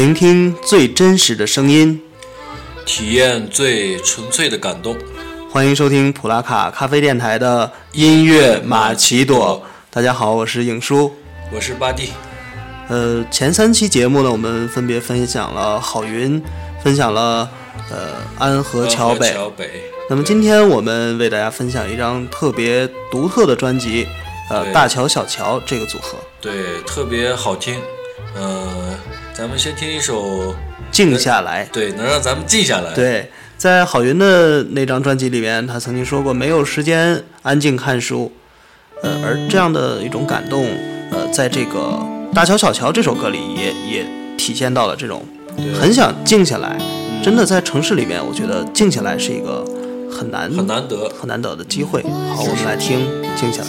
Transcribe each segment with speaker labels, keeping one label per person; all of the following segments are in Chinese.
Speaker 1: 聆听最真实的声音，
Speaker 2: 体验最纯粹的感动。
Speaker 1: 欢迎收听普拉卡咖啡电台的音乐马奇朵。大家好，我是影叔，
Speaker 2: 我是巴蒂。
Speaker 1: 呃，前三期节目呢，我们分别分享了郝云，分享了呃安河桥北。
Speaker 2: 桥北。
Speaker 1: 那么今天我们为大家分享一张特别独特的专辑，呃，大乔小乔这个组合。
Speaker 2: 对，特别好听。呃，咱们先听一首《
Speaker 1: 静下来》。
Speaker 2: 对，能让咱们静下来。
Speaker 1: 对，在郝云的那张专辑里面，他曾经说过，没有时间安静看书。呃，而这样的一种感动，呃，在这个。大乔小乔这首歌里也也体现到了这种很想静下来，真的在城市里面，我觉得静下来是一个很难
Speaker 2: 很难得
Speaker 1: 很难得的机会。好，我们来听静下来。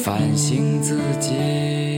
Speaker 3: 反省自己。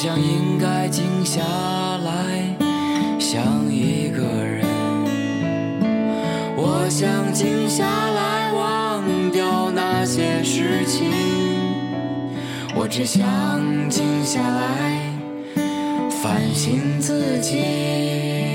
Speaker 4: 我
Speaker 3: 想应该静下来想一个人。我想静下来忘掉那些事情。我只想静下来反省自己。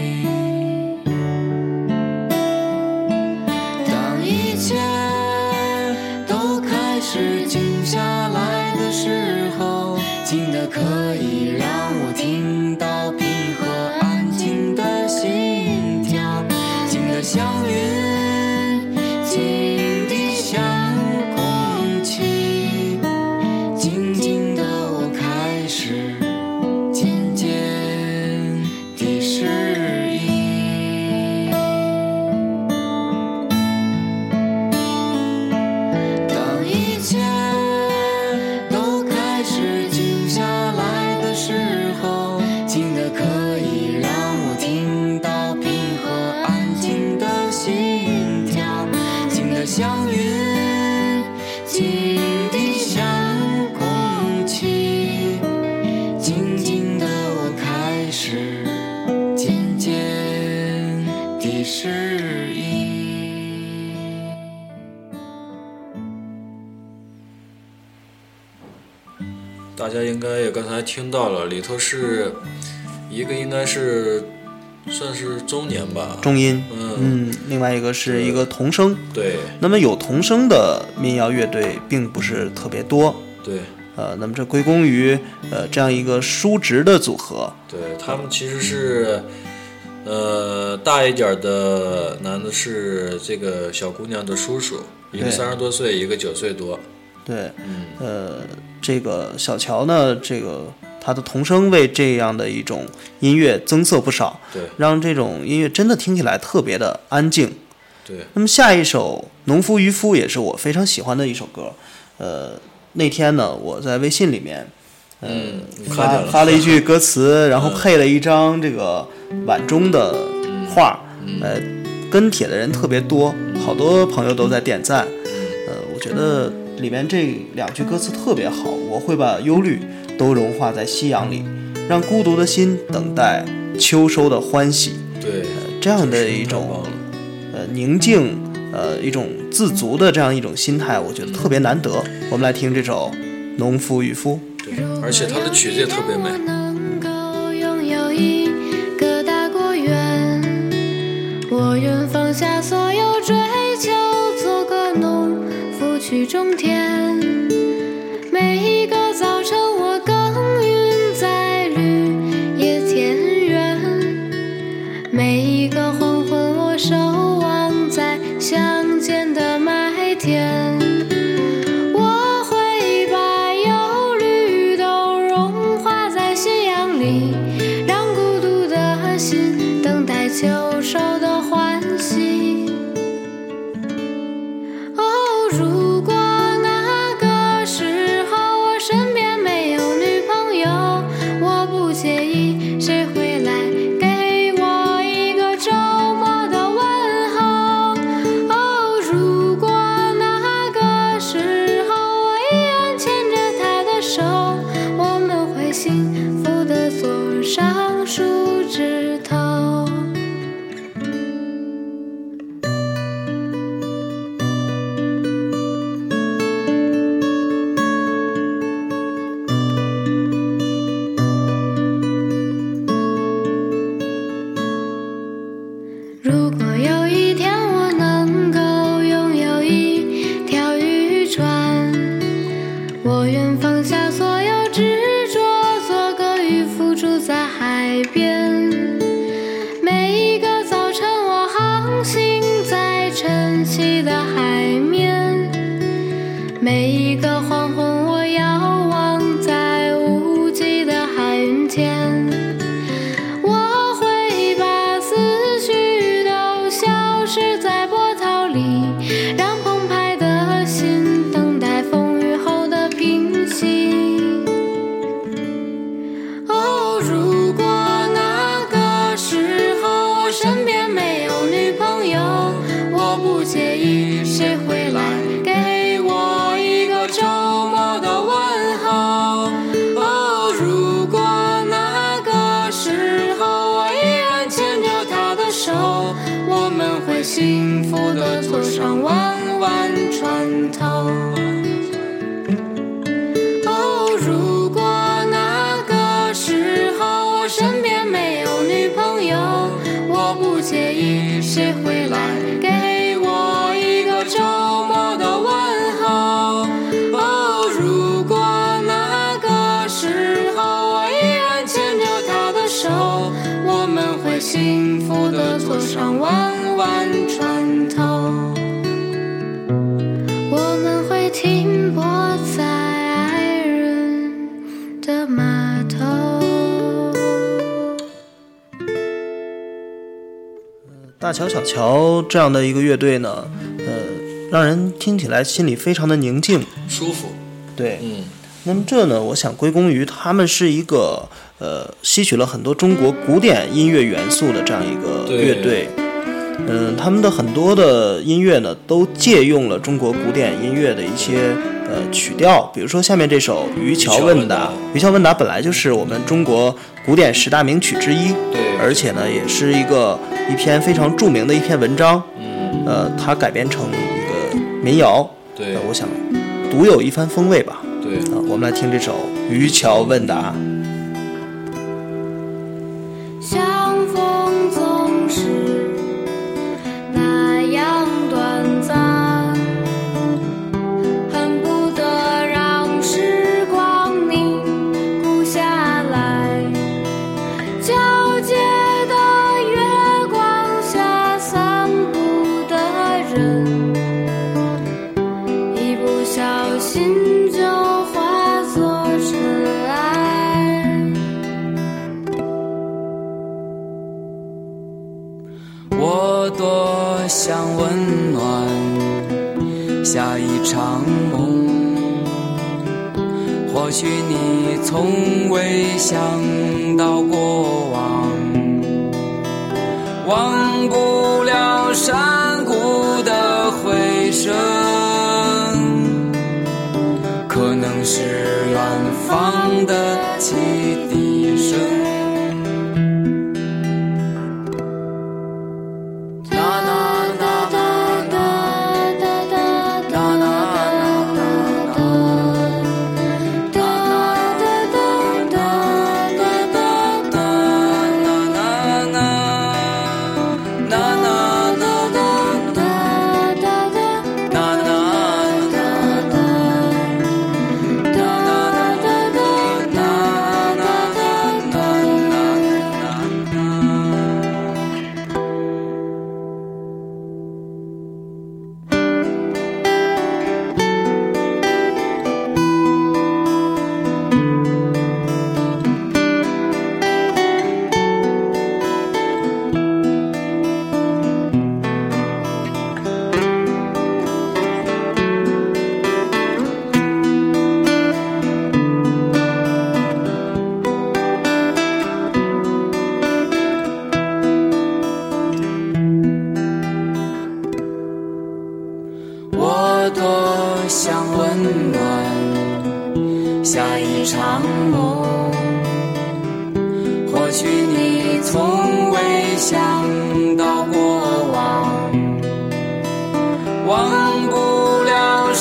Speaker 2: 家应该也刚才听到了，里头是一个应该是。算是中年吧，
Speaker 1: 中音，
Speaker 2: 嗯，
Speaker 1: 另外一个是一个童声，
Speaker 2: 对。
Speaker 1: 那么有童声的民谣乐队并不是特别多，
Speaker 2: 对。
Speaker 1: 呃，那么这归功于呃这样一个叔侄的组合，
Speaker 2: 对他们其实是，呃，大一点的男的是这个小姑娘的叔叔，一个三十多岁，一个九岁多，
Speaker 1: 对，呃，这个小乔呢，这个。他的童声为这样的一种音乐增色不少，
Speaker 2: 对
Speaker 1: 让这种音乐真的听起来特别的安静。
Speaker 2: 对，
Speaker 1: 那么下一首《农夫渔夫》也是我非常喜欢的一首歌。呃，那天呢，我在微信里面，呃，
Speaker 2: 嗯，
Speaker 1: 发
Speaker 2: 了，
Speaker 1: 发了一句歌词，然后配了一张这个碗中的画，呃，跟帖的人特别多，好多朋友都在点赞。呃，我觉得里面这两句歌词特别好，我会把忧虑都融化在夕阳里，让孤独的心等待秋收的欢喜。
Speaker 2: 对，
Speaker 1: 这样的一种呃宁静，呃一种自足的这样一种心态，我觉得特别难得。我们来听这首《农夫渔夫》。
Speaker 2: 对，而且它的曲子也特别美。
Speaker 5: 去种田。每一个早晨，谁会
Speaker 1: 乔小乔这样的一个乐队呢，呃，让人听起来心里非常的宁静。
Speaker 2: 舒服，
Speaker 1: 对，
Speaker 2: 嗯，
Speaker 1: 那么这呢，我想归功于他们是一个呃吸取了很多中国古典音乐元素的这样一个乐队。嗯，他们的很多的音乐呢，都借用了中国古典音乐的一些呃曲调，比如说下面这首《渔樵问答》。渔樵问答本来就是我们中国古典十大名曲之一，
Speaker 2: 对
Speaker 1: 而且呢，也是一个一篇非常著名的一篇文章。
Speaker 2: 嗯，
Speaker 1: 呃，它改编成一个民谣，
Speaker 2: 对
Speaker 1: 呃，我想独有一番风味吧。
Speaker 2: 对，
Speaker 1: 啊，我们来听这首《渔樵问答》。
Speaker 3: 我多想温暖下一场梦。或许你从未想到过往，忘不了山谷的回声，可能是远方的汽笛声。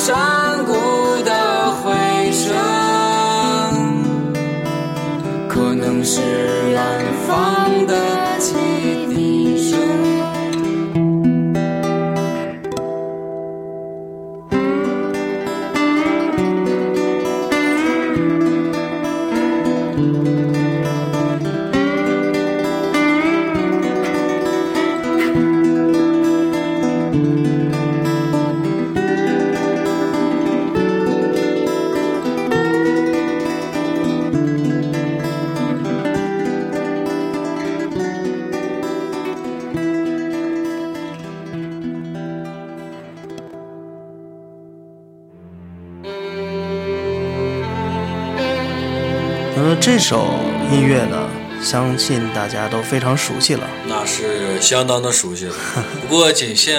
Speaker 1: shine. 这首音乐呢，相信大家都非常熟悉了。
Speaker 2: 那是相当的熟悉了，不过仅限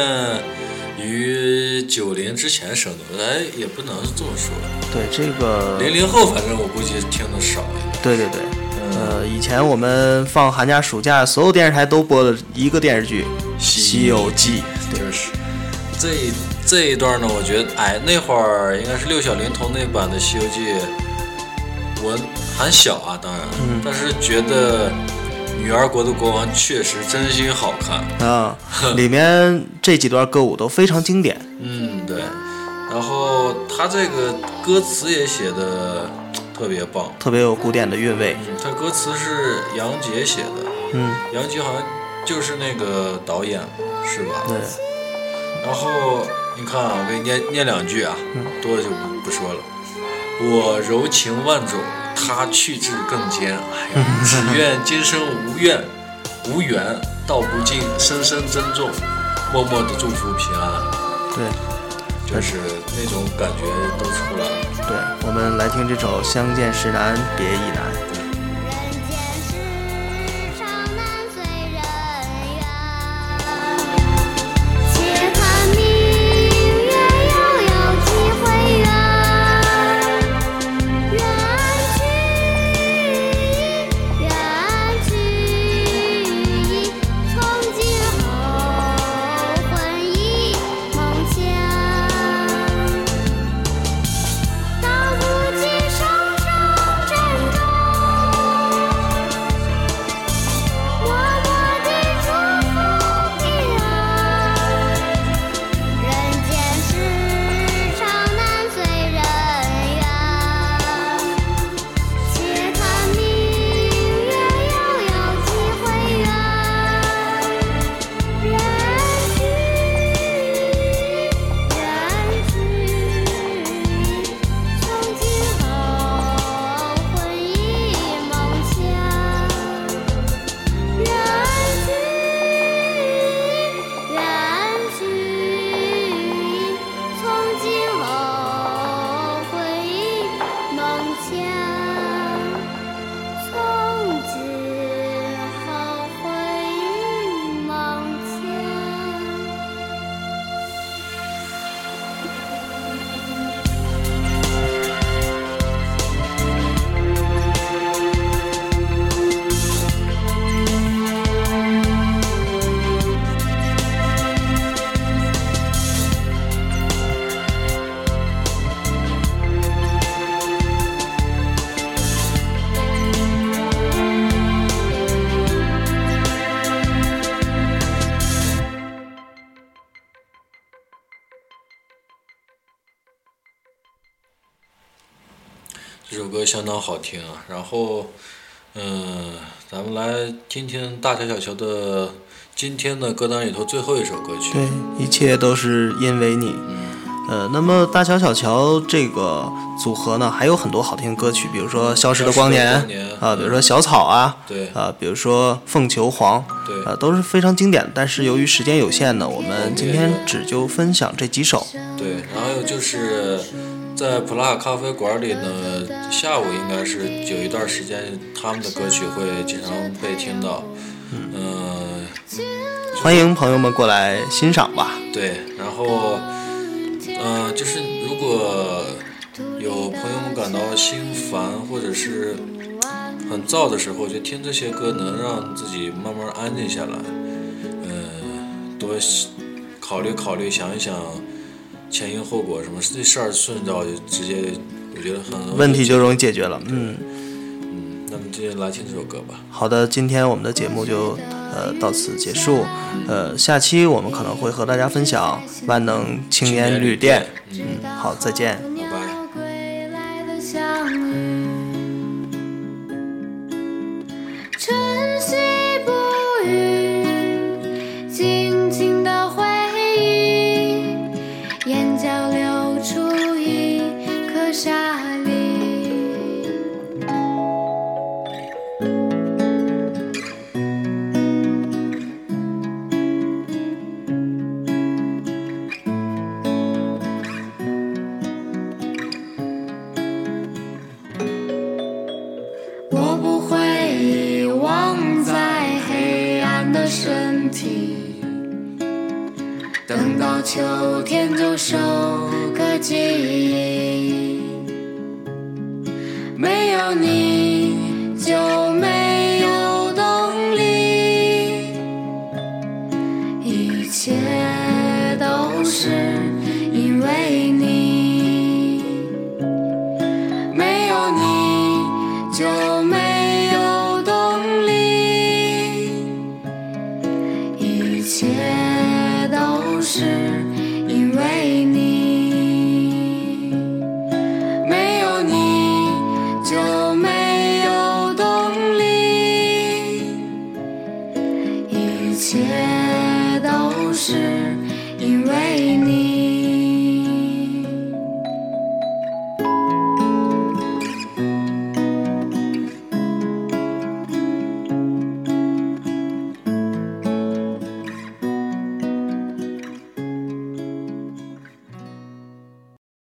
Speaker 2: 于九零之前生的，哎，也不能这么说。
Speaker 1: 对这个，
Speaker 2: 零零后，反正我估计听的少一点。
Speaker 1: 对对对，
Speaker 2: 嗯
Speaker 1: 呃，以前我们放寒假、暑假，所有电视台都播的一个电视剧《西游记》。
Speaker 2: 就是这一这一段呢，我觉得，哎，那会儿应该是六小龄童那版的《西游记》，我还小啊，当然，
Speaker 1: 嗯
Speaker 2: 但是觉得女儿国的国王确实真心好看。
Speaker 1: 啊，里面这几段歌舞都非常经典。
Speaker 2: 嗯，对。然后他这个歌词也写的特别棒。
Speaker 1: 特别有古典的韵味。
Speaker 2: 嗯，他歌词是杨洁写的，
Speaker 1: 嗯，
Speaker 2: 杨洁好像就是那个导演，是吧？
Speaker 1: 对，
Speaker 2: 然后你看啊，我给你念念两句啊，
Speaker 1: 嗯
Speaker 2: 多的就不不说了。我柔情万种，他去至更坚。哎呀，只愿今生无怨无缘，道不尽，深深珍重，默默的祝福平安，
Speaker 1: 对，
Speaker 2: 就是那种感觉都出来了。
Speaker 1: 对，我们来听这首《相见时难别亦难》。
Speaker 2: 好听啊。然后，嗯，咱们来听听大乔小乔的今天的歌单里头最后一首歌曲。
Speaker 1: 对，一切都是因为你。呃，那么大乔小乔这个组合呢，还有很多好听的歌曲，比如说《消失的光年》啊，比如说《小草》啊，
Speaker 2: 对
Speaker 1: 啊，比如说《凤求凰》，
Speaker 2: 对
Speaker 1: 啊，都是非常经典。但是由于时间有限呢，我们今天只就分享这几首。
Speaker 2: 对，然后就是在普拉咖啡馆里呢，下午应该是有一段时间，他们的歌曲会经常被听到。嗯、
Speaker 1: 欢迎朋友们过来欣赏吧。
Speaker 2: 对，然后，嗯、就是如果有朋友们感到心烦或者是很燥的时候，就听这些歌，能让自己慢慢安静下来。嗯、多考虑考虑，想一想前因后果，什么这事儿顺着就直接，我觉得很
Speaker 1: 问题就容易解决了。嗯，
Speaker 2: 嗯，那么今天来听这首歌吧。
Speaker 1: 好的，今天我们的节目就呃到此结束。呃，下期我们可能会和大家分享万能青年旅店。嗯，好，再见。
Speaker 2: 拜拜。
Speaker 5: 不会遗忘在黑暗的身体，等到秋天就收割记忆。